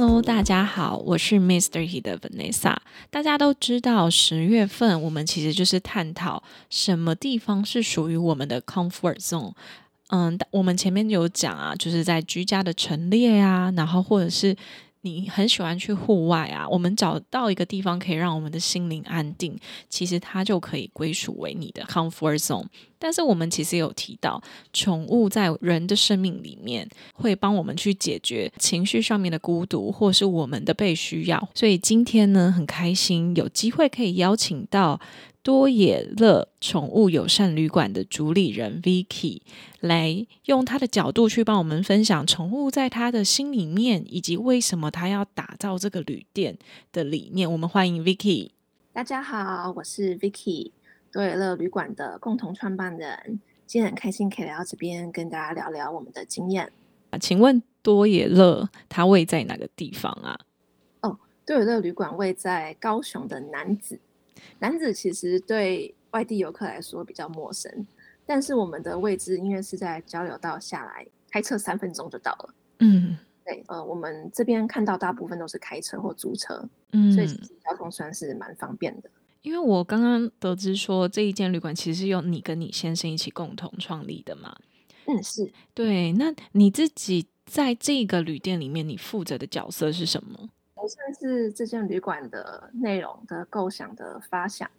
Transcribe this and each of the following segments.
Hello，大家好，我是 Mr. He 的 Vanessa。大家都知道，十月份我们其实就是探讨什么地方是属于我们的 comfort zone。嗯，我们前面有讲啊，就是在居家的陈列啊，然后或者是。你很喜欢去户外啊？我们找到一个地方可以让我们的心灵安定，其实它就可以归属为你的 comfort zone。但是我们其实有提到，宠物在人的生命里面会帮我们去解决情绪上面的孤独，或是我们的被需要。所以今天呢，很开心有机会可以邀请到。多野乐宠物友善旅馆的主理人 Vicky 来用他的角度去帮我们分享宠物在他的心里面，以及为什么他要打造这个旅店的理念。我们欢迎 Vicky。大家好，我是 Vicky，多野乐旅馆的共同创办人。今天很开心可以来到这边跟大家聊聊我们的经验。啊，请问多野乐它位在哪个地方啊？哦，多野乐旅馆位在高雄的南子。男子其实对外地游客来说比较陌生，但是我们的位置因为是在交流道下来，开车三分钟就到了。嗯，对，呃，我们这边看到大部分都是开车或租车，嗯，所以交通算是蛮方便的。因为我刚刚得知说这一间旅馆其实是由你跟你先生一起共同创立的嘛。嗯，是对。那你自己在这个旅店里面，你负责的角色是什么？我算是这间旅馆的内容的构想的发想，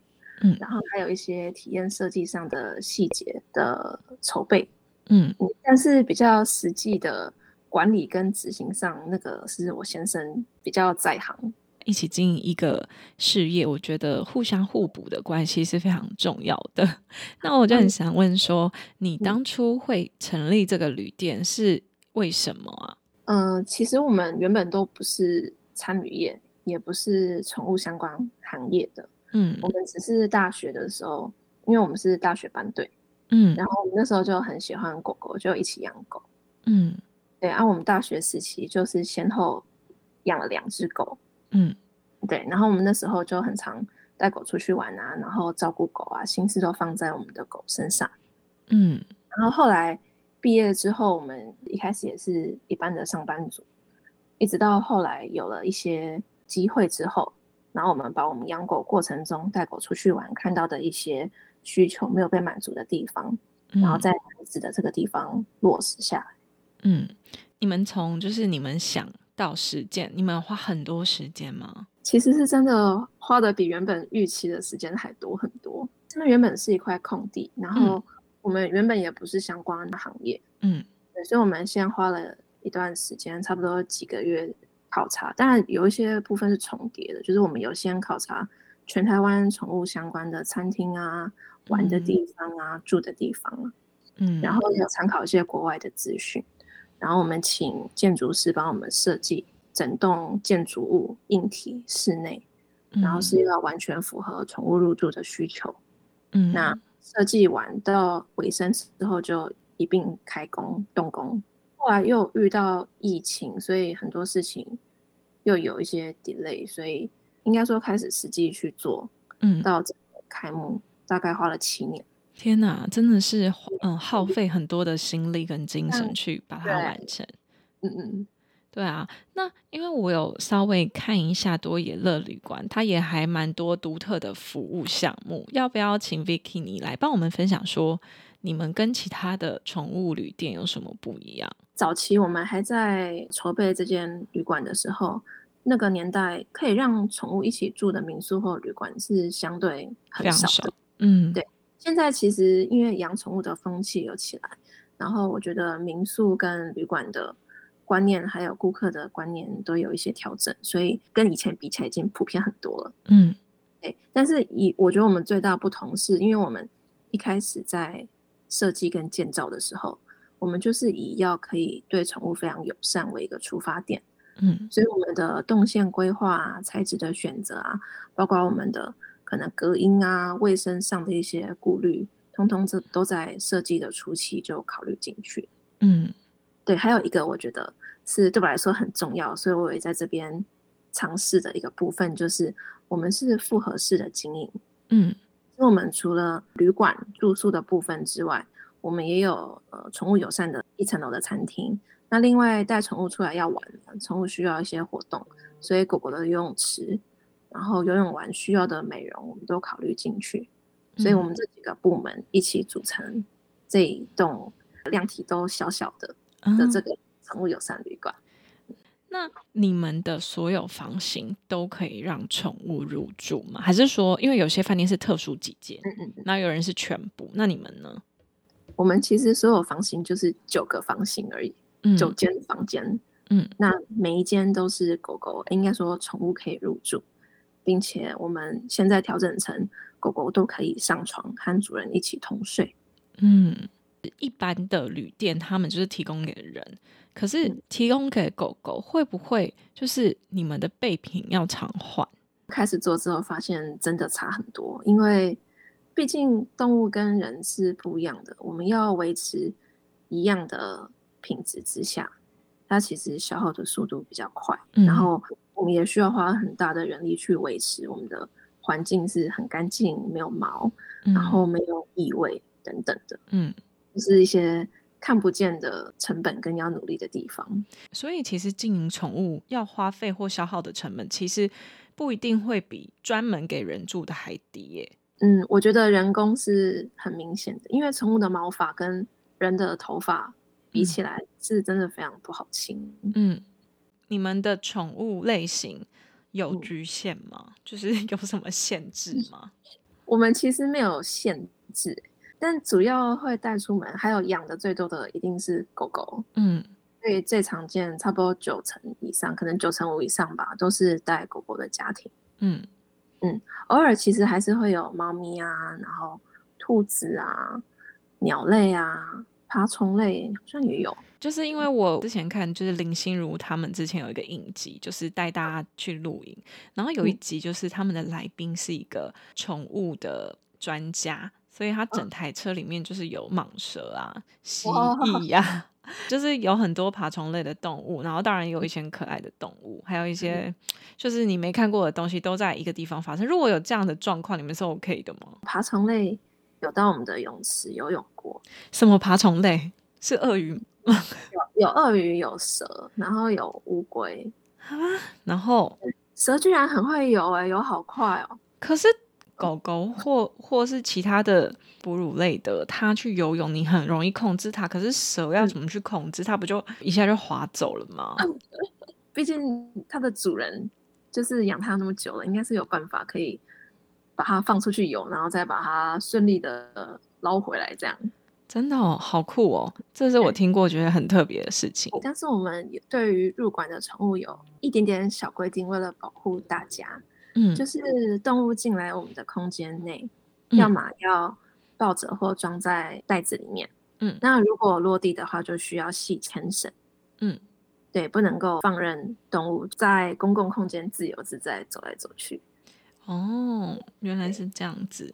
嗯，然后还有一些体验设计上的细节的筹备，嗯，但是比较实际的管理跟执行上，那个是我先生比较在行。一起经营一个事业，我觉得互相互补的关系是非常重要的。那我就很想问说，你当初会成立这个旅店是为什么啊？嗯，其实我们原本都不是。餐旅业也不是宠物相关行业的，嗯，我们只是大学的时候，因为我们是大学班队，嗯，然后我们那时候就很喜欢狗狗，就一起养狗，嗯，对，啊我们大学时期就是先后养了两只狗，嗯，对，然后我们那时候就很常带狗出去玩啊，然后照顾狗啊，心思都放在我们的狗身上，嗯，然后后来毕业之后，我们一开始也是一般的上班族。一直到后来有了一些机会之后，然后我们把我们养狗过程中带狗出去玩看到的一些需求没有被满足的地方，然后在孩子的这个地方落实下来。嗯，你们从就是你们想到实践，你们花很多时间吗？其实是真的花的比原本预期的时间还多很多。真的原本是一块空地，然后我们原本也不是相关的行业，嗯，对，所以我们先花了。一段时间，差不多几个月考察，当然有一些部分是重叠的，就是我们有先考察全台湾宠物相关的餐厅啊、玩的地方啊、住的地方啊，嗯，然后有参考一些国外的资讯，然后我们请建筑师帮我们设计整栋建筑物硬体室内，然后是要完全符合宠物入住的需求，嗯，那设计完到尾声之后就一并开工动工。后来又遇到疫情，所以很多事情又有一些 delay，所以应该说开始实际去做，嗯，到开幕大概花了七年。天哪，真的是嗯耗费很多的心力跟精神去把它完成。嗯嗯，对啊。那因为我有稍微看一下多野乐旅馆，它也还蛮多独特的服务项目，要不要请 Vicky 你来帮我们分享说？你们跟其他的宠物旅店有什么不一样？早期我们还在筹备这间旅馆的时候，那个年代可以让宠物一起住的民宿或旅馆是相对很少的。嗯，对。现在其实因为养宠物的风气有起来，然后我觉得民宿跟旅馆的观念还有顾客的观念都有一些调整，所以跟以前比起来已经普遍很多了。嗯，对。但是以我觉得我们最大不同是因为我们一开始在设计跟建造的时候，我们就是以要可以对宠物非常友善为一个出发点，嗯，所以我们的动线规划啊、材质的选择啊，包括我们的可能隔音啊、卫生上的一些顾虑，通通这都在设计的初期就考虑进去。嗯，对，还有一个我觉得是对我来说很重要，所以我也在这边尝试的一个部分，就是我们是复合式的经营。嗯，我们除了旅馆住宿的部分之外，我们也有呃宠物友善的一层楼的餐厅，那另外带宠物出来要玩，宠物需要一些活动，所以狗狗的游泳池，然后游泳完需要的美容，我们都考虑进去，所以我们这几个部门一起组成这一栋量体都小小的的这个宠物友善旅馆。那你们的所有房型都可以让宠物入住吗？还是说，因为有些饭店是特殊几间，嗯嗯，那有人是全部，那你们呢？我们其实所有房型就是九个房型而已，九间房间，嗯，那每一间都是狗狗，应该说宠物可以入住，并且我们现在调整成狗狗都可以上床和主人一起同睡。嗯，一般的旅店他们就是提供给人，可是提供给狗狗会不会就是你们的备品要常换？开始做之后发现真的差很多，因为。毕竟动物跟人是不一样的，我们要维持一样的品质之下，它其实消耗的速度比较快，然后我们也需要花很大的人力去维持我们的环境是很干净、没有毛，然后没有异味等等的。嗯，就是一些看不见的成本跟要努力的地方。所以，其实经营宠物要花费或消耗的成本，其实不一定会比专门给人住的还低耶。嗯，我觉得人工是很明显的，因为宠物的毛发跟人的头发比起来，是真的非常不好清。嗯，你们的宠物类型有局限吗？就是 有什么限制吗？我们其实没有限制，但主要会带出门，还有养的最多的一定是狗狗。嗯，所以最常见，差不多九成以上，可能九成五以上吧，都是带狗狗的家庭。嗯。嗯，偶尔其实还是会有猫咪啊，然后兔子啊、鸟类啊、爬虫类好像也有。就是因为我之前看，就是林心如他们之前有一个影集，就是带大家去露营，然后有一集就是他们的来宾是一个宠物的专家，所以他整台车里面就是有蟒蛇啊、蜥蜴 呀。就是有很多爬虫类的动物，然后当然有一些可爱的动物，还有一些就是你没看过的东西都在一个地方发生。如果有这样的状况，你们是 OK 的吗？爬虫类有到我们的泳池游泳过？什么爬虫类？是鳄鱼吗？有有鳄鱼，有蛇，然后有乌龟啊。然后蛇居然很会游，哎，游好快哦。可是。狗狗或或是其他的哺乳类的，它去游泳，你很容易控制它。可是蛇要怎么去控制它？不就一下就滑走了吗？毕竟它的主人就是养它那么久了，应该是有办法可以把它放出去游，然后再把它顺利的捞回来。这样真的哦，好酷哦！这是我听过觉得很特别的事情。但是我们对于入馆的宠物有一点点小规定，为了保护大家。嗯，就是动物进来我们的空间内，要么要抱着或装在袋子里面。嗯，那如果落地的话，就需要系牵绳。嗯，对，不能够放任动物在公共空间自由自在走来走去。哦，原来是这样子。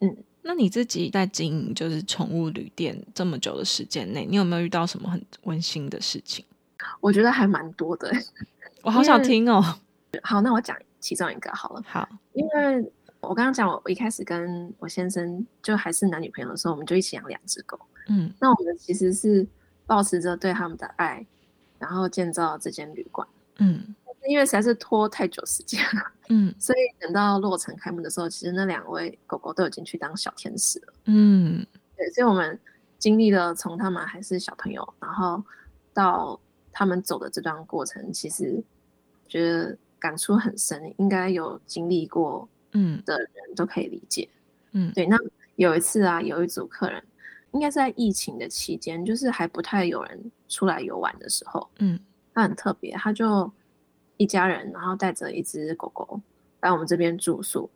嗯，那你自己在经营就是宠物旅店这么久的时间内，你有没有遇到什么很温馨的事情？我觉得还蛮多的。我好想听哦。好，那我讲。其中一个好了，好，因为我刚刚讲，我一开始跟我先生就还是男女朋友的时候，我们就一起养两只狗，嗯，那我们其实是保持着对他们的爱，然后建造这间旅馆，嗯，因为实在是拖太久时间了，嗯，所以等到落成开幕的时候，其实那两位狗狗都已经去当小天使了，嗯，对，所以我们经历了从他们还是小朋友，然后到他们走的这段过程，其实觉得。感触很深，应该有经历过嗯。的人都可以理解，嗯，对。那有一次啊，有一组客人，应该是在疫情的期间，就是还不太有人出来游玩的时候，嗯，他很特别，他就一家人，然后带着一只狗狗来我们这边住宿，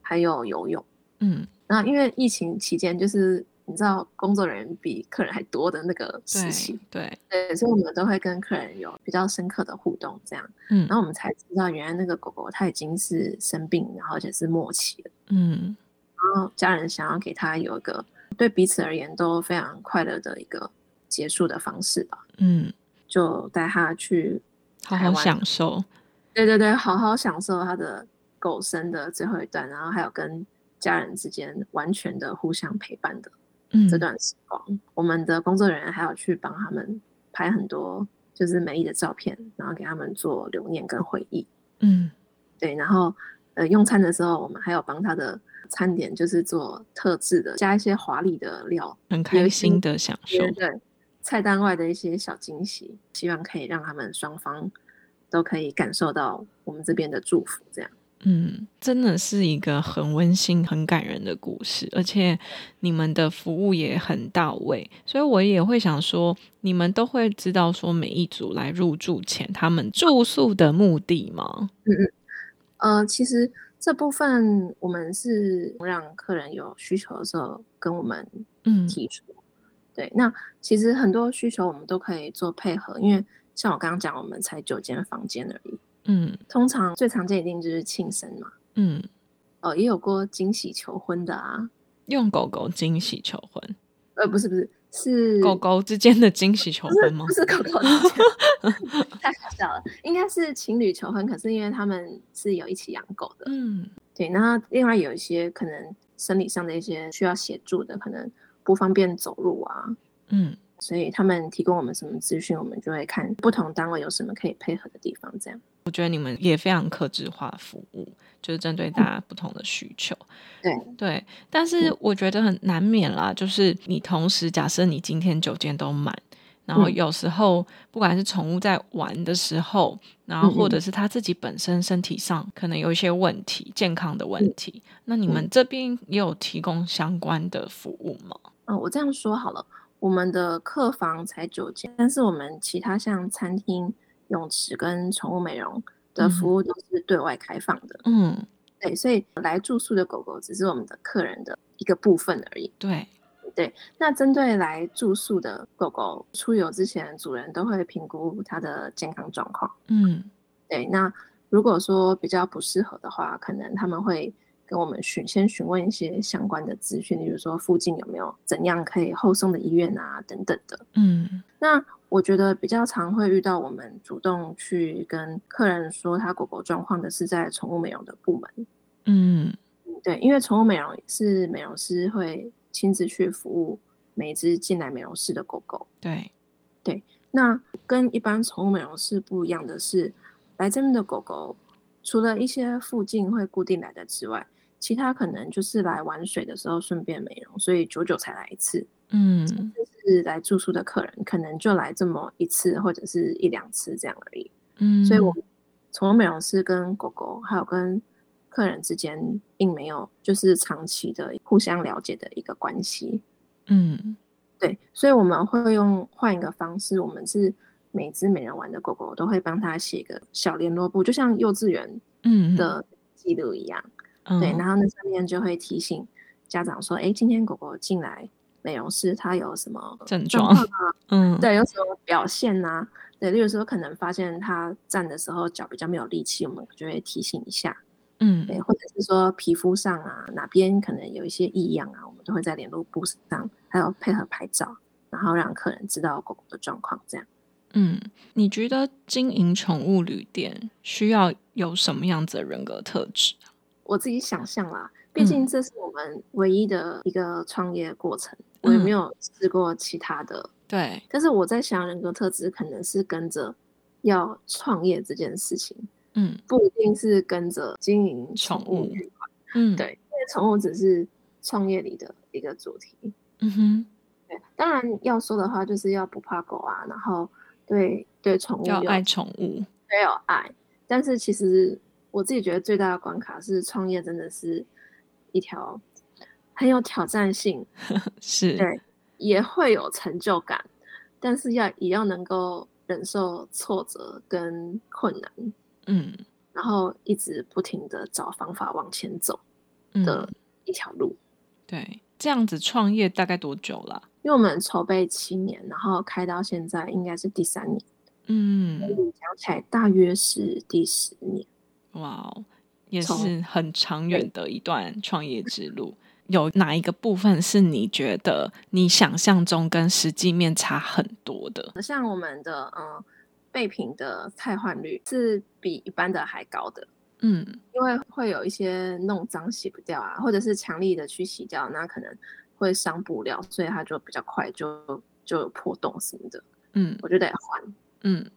还有游泳，嗯。那因为疫情期间，就是你知道工作人员比客人还多的那个时期，对。对，所以我们都会跟客人有比较深刻的互动，这样，嗯，然后我们才知道原来那个狗狗它已经是生病，然后而且是末期了，嗯，然后家人想要给他有一个对彼此而言都非常快乐的一个结束的方式吧，嗯，就带他去好好享受，对对对，好好享受他的狗生的最后一段，然后还有跟家人之间完全的互相陪伴的。这段时光，我们的工作人员还要去帮他们拍很多就是美丽的照片，然后给他们做留念跟回忆。嗯，对。然后呃，用餐的时候，我们还有帮他的餐点就是做特制的，加一些华丽的料，很开心的享受。对，菜单外的一些小惊喜，希望可以让他们双方都可以感受到我们这边的祝福，这样。嗯，真的是一个很温馨、很感人的故事，而且你们的服务也很到位，所以我也会想说，你们都会知道说每一组来入住前他们住宿的目的吗？嗯嗯，呃，其实这部分我们是让客人有需求的时候跟我们嗯提出，对，那其实很多需求我们都可以做配合，因为像我刚刚讲，我们才九间房间而已。嗯，通常最常见一定就是庆生嘛。嗯，哦，也有过惊喜求婚的啊。用狗狗惊喜求婚？呃，不是不是，是狗狗之间的惊喜求婚吗？不是狗狗之间，太搞笑了。应该是情侣求婚，可是因为他们是有一起养狗的。嗯，对。那另外有一些可能生理上的一些需要协助的，可能不方便走路啊。嗯，所以他们提供我们什么资讯，我们就会看不同单位有什么可以配合的地方，这样。我觉得你们也非常克制化服务，就是针对大家不同的需求。对对，但是我觉得很难免啦，就是你同时假设你今天酒店都满，然后有时候不管是宠物在玩的时候，然后或者是它自己本身身体上可能有一些问题，健康的问题，那你们这边也有提供相关的服务吗？嗯，我这样说好了，我们的客房才九间，但是我们其他像餐厅。泳池跟宠物美容的服务都是对外开放的。嗯，对，所以来住宿的狗狗只是我们的客人的一个部分而已。对，对。那针对来住宿的狗狗出游之前，主人都会评估它的健康状况。嗯，对。那如果说比较不适合的话，可能他们会跟我们询先询问一些相关的资讯，例如说附近有没有怎样可以后送的医院啊等等的。嗯，那。我觉得比较常会遇到我们主动去跟客人说他狗狗状况的是在宠物美容的部门。嗯，对，因为宠物美容是美容师会亲自去服务每只进来美容室的狗狗。对，对，那跟一般宠物美容室不一样的是，来这边的狗狗除了一些附近会固定来的之外，其他可能就是来玩水的时候顺便美容，所以久久才来一次。嗯，就是来住宿的客人，可能就来这么一次或者是一两次这样而已。嗯，所以，我宠物美容师跟狗狗还有跟客人之间，并没有就是长期的互相了解的一个关系。嗯，对，所以我们会用换一个方式，我们是每只美人玩的狗狗都会帮他写一个小联络簿，就像幼稚园嗯的记录一样。对，然后那上面就会提醒家长说：“哎，今天狗狗进来。”美容师它有什么症状啊？嗯，对，有什么表现呐？对，例如说可能发现它站的时候脚比较没有力气，我们就会提醒一下。嗯，对，或者是说皮肤上啊哪边可能有一些异样啊，我们都会在联络簿上，还有配合拍照，然后让客人知道狗狗的状况。这样，嗯，你觉得经营宠物旅店需要有什么样子的人格特质？我自己想象啦，毕竟这是我们唯一的一个创业过程。我也没有试过其他的，对。但是我在想，人格特质可能是跟着要创业这件事情，嗯，不一定是跟着经营宠物，嗯，对。因为宠物只是创业里的一个主题，嗯哼。对，当然要说的话，就是要不怕狗啊，然后对对宠物要爱宠物，没有爱。但是其实我自己觉得最大的关卡是，创业真的是一条。很有挑战性，是对，也会有成就感，但是要也要能够忍受挫折跟困难，嗯，然后一直不停的找方法往前走的一条路。对，这样子创业大概多久了？因为我们筹备七年，然后开到现在应该是第三年。嗯，讲起来大约是第十年。哇，也是很长远的一段创业之路。有哪一个部分是你觉得你想象中跟实际面差很多的？像我们的嗯备品的汰换率是比一般的还高的。嗯，因为会有一些弄脏洗不掉啊，或者是强力的去洗掉，那可能会伤布料，所以它就比较快就就有破洞什么的。嗯，我就得换。嗯，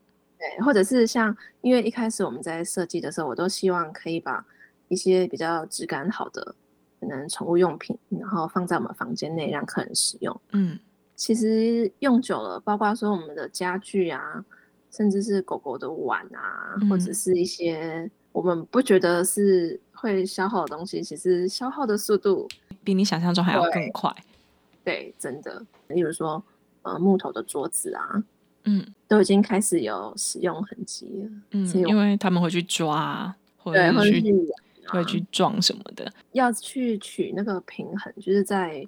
对，或者是像，因为一开始我们在设计的时候，我都希望可以把一些比较质感好的，可能宠物用品，然后放在我们房间内让客人使用。嗯，其实用久了，包括说我们的家具啊，甚至是狗狗的碗啊，或者是一些我们不觉得是会消耗的东西，其实消耗的速度比你想象中还要更快。对，真的，例如说，呃，木头的桌子啊。嗯，都已经开始有使用痕迹了。嗯，因为他们会去抓，或者去会去撞什么的，要去取那个平衡，就是在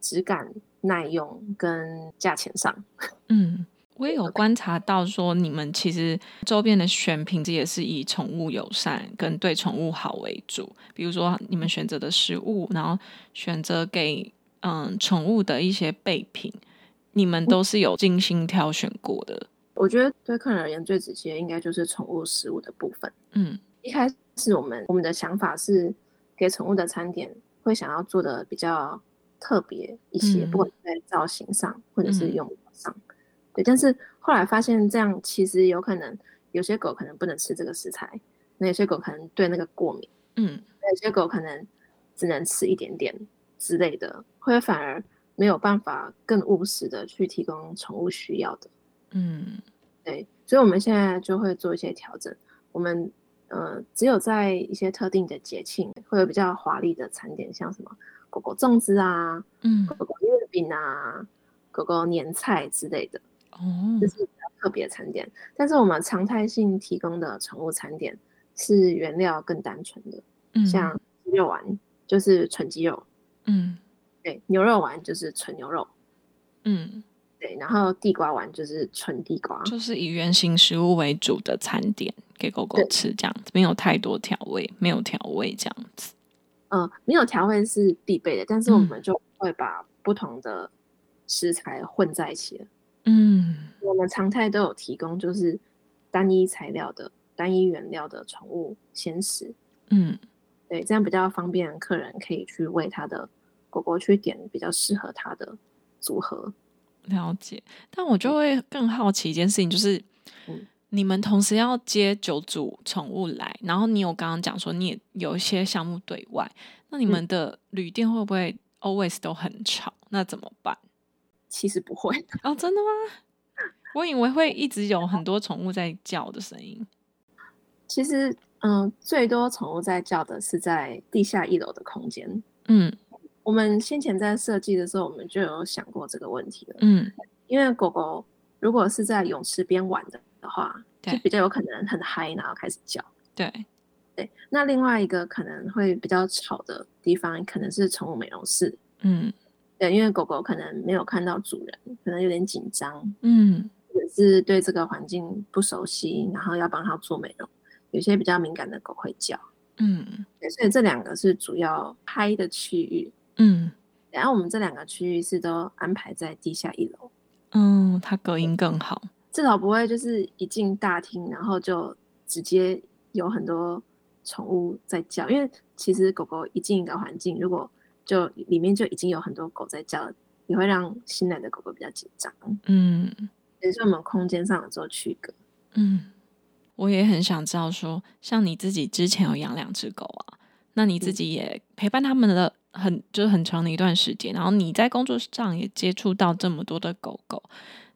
质感、耐用跟价钱上。嗯，我也有观察到说，你们其实周边的选品也是以宠物友善跟对宠物好为主。比如说，你们选择的食物，然后选择给嗯宠物的一些备品。你们都是有精心挑选过的。我觉得对客人而言最直接应该就是宠物食物的部分。嗯，一开始我们我们的想法是给宠物的餐点会想要做的比较特别一些，不管在造型上或者是用上。对，但是后来发现这样其实有可能有些狗可能不能吃这个食材，那有些狗可能对那个过敏。嗯，有些狗可能只能吃一点点之类的，会反而。没有办法更务实的去提供宠物需要的，嗯，对，所以我们现在就会做一些调整。我们呃，只有在一些特定的节庆，会有比较华丽的餐点，像什么狗狗粽子啊，嗯，狗狗月饼啊，狗狗年菜之类的，哦，这是比较特别的餐点。但是我们常态性提供的宠物餐点是原料更单纯的，嗯，像鸡肉丸就是纯鸡肉，嗯。对，牛肉丸就是纯牛肉，嗯，对，然后地瓜丸就是纯地瓜，就是以原形食物为主的餐点给狗狗吃，这样子没有太多调味，没有调味这样子。嗯，没有调味是必备的，但是我们就会把不同的食材混在一起了。嗯，我们常态都有提供，就是单一材料的、单一原料的宠物鲜食。嗯，对，这样比较方便客人可以去喂它的。狗狗去点比较适合它的组合，了解。但我就会更好奇一件事情，就是你们同时要接九组宠物来，然后你有刚刚讲说你也有一些项目对外，那你们的旅店会不会 always 都很吵？那怎么办？其实不会哦，真的吗？我以为会一直有很多宠物在叫的声音。其实，嗯，最多宠物在叫的是在地下一楼的空间。嗯。我们先前在设计的时候，我们就有想过这个问题了。嗯，因为狗狗如果是在泳池边玩的的话，就比较有可能很嗨，然后开始叫。对，对。那另外一个可能会比较吵的地方，可能是宠物美容室。嗯，对，因为狗狗可能没有看到主人，可能有点紧张。嗯，也是对这个环境不熟悉，然后要帮它做美容，有些比较敏感的狗会叫。嗯，对，所以这两个是主要拍的区域。嗯，然后我们这两个区域是都安排在地下一楼，嗯，它隔音更好，至少不会就是一进大厅，然后就直接有很多宠物在叫，因为其实狗狗一进一个环境，如果就里面就已经有很多狗在叫，也会让新来的狗狗比较紧张，嗯，也是我们空间上有做区隔，嗯，我也很想知道说，像你自己之前有养两只狗啊，那你自己也陪伴他们的。很就是很长的一段时间，然后你在工作上也接触到这么多的狗狗，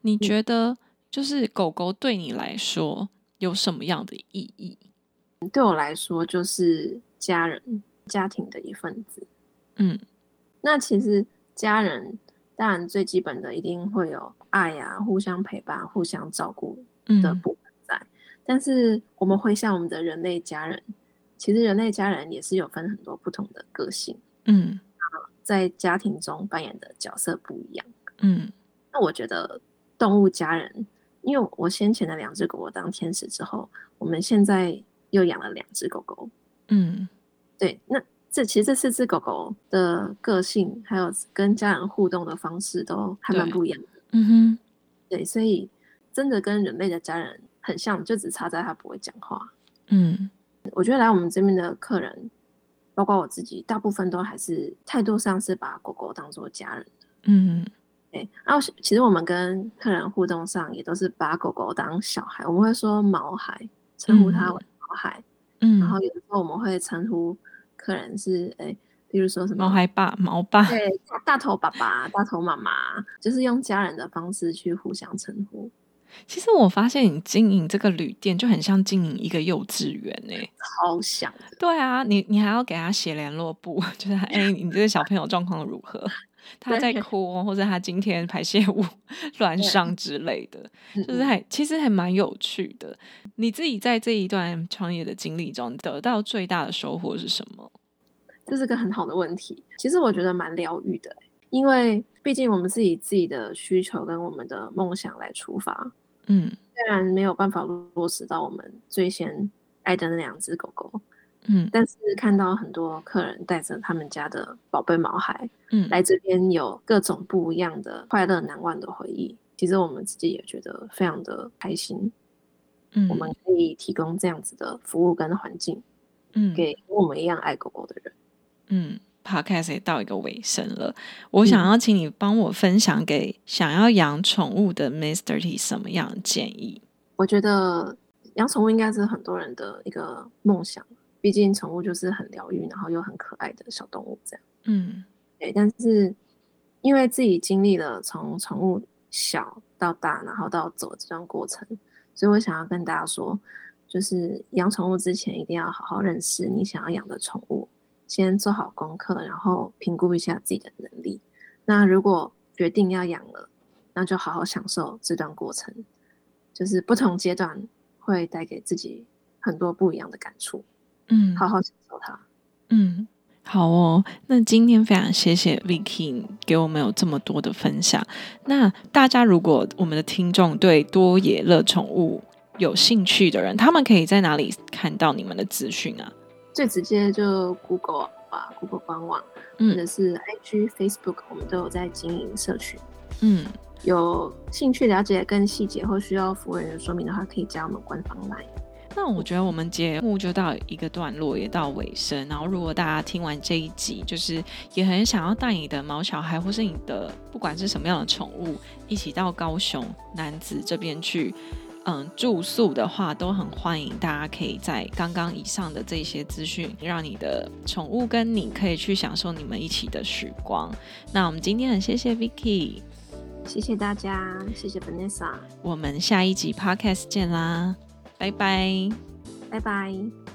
你觉得就是狗狗对你来说有什么样的意义？对我来说就是家人、家庭的一份子。嗯，那其实家人当然最基本的一定会有爱呀，互相陪伴、互相照顾的部分在。但是我们回想我们的人类家人，其实人类家人也是有分很多不同的个性。嗯，在家庭中扮演的角色不一样。嗯，那我觉得动物家人，因为我先前的两只狗狗当天使之后，我们现在又养了两只狗狗。嗯，对，那这其实这四只狗狗的个性，还有跟家人互动的方式都还蛮不一样的。嗯哼，对，所以真的跟人类的家人很像，就只差在它不会讲话。嗯，我觉得来我们这边的客人，包括我自己，大部分都还是态度上是把狗狗当做家人的。嗯，对。然后其实我们跟客人互动上也都是把狗狗当小孩，我们会说毛孩，称呼它为毛孩。嗯，然后有时候我们会称呼客人是哎，比如说什么毛孩爸、毛爸，对，大头爸爸、大头妈妈，就是用家人的方式去互相称呼。其实我发现你经营这个旅店就很像经营一个幼稚园哎，超像。对啊，你你还要给他写联络簿，就是哎，你这个小朋友状况如何？他在哭，或者他今天排泄物乱上之类的，就是还其实还蛮有趣的。你自己在这一段创业的经历中得到最大的收获是什么？这是个很好的问题。其实我觉得蛮疗愈的，因为毕竟我们是以自己的需求跟我们的梦想来出发。嗯，虽然没有办法落实到我们最先爱的那两只狗狗，嗯，但是看到很多客人带着他们家的宝贝毛孩，嗯，来这边有各种不一样的快乐难忘的回忆，其实我们自己也觉得非常的开心。嗯，我们可以提供这样子的服务跟环境，嗯，给跟我们一样爱狗狗的人，嗯。Podcast 也到一个尾声了，我想要请你帮我分享给想要养宠物的 Mr. T 什么样的建议？我觉得养宠物应该是很多人的一个梦想，毕竟宠物就是很疗愈，然后又很可爱的小动物这样。嗯，对。但是因为自己经历了从宠物小到大，然后到走这段过程，所以我想要跟大家说，就是养宠物之前一定要好好认识你想要养的宠物。先做好功课，然后评估一下自己的能力。那如果决定要养了，那就好好享受这段过程。就是不同阶段会带给自己很多不一样的感触。嗯，好好享受它。嗯，好哦。那今天非常谢谢 Vicky 给我们有这么多的分享。那大家如果我们的听众对多野乐宠物有兴趣的人，他们可以在哪里看到你们的资讯啊？最直接就 Google 啊，Google 官网，或者是 IG、Facebook，我们都有在经营社群。嗯，有兴趣了解更细节或需要服务人员说明的话，可以加我们官方来。那我觉得我们节目就到一个段落，也到尾声。然后，如果大家听完这一集，就是也很想要带你的毛小孩，或是你的不管是什么样的宠物，一起到高雄男子这边去。嗯，住宿的话都很欢迎，大家可以在刚刚以上的这些资讯，让你的宠物跟你可以去享受你们一起的时光。那我们今天很谢谢 Vicky，谢谢大家，谢谢 Vanessa，我们下一集 Podcast 见啦，拜拜，拜拜。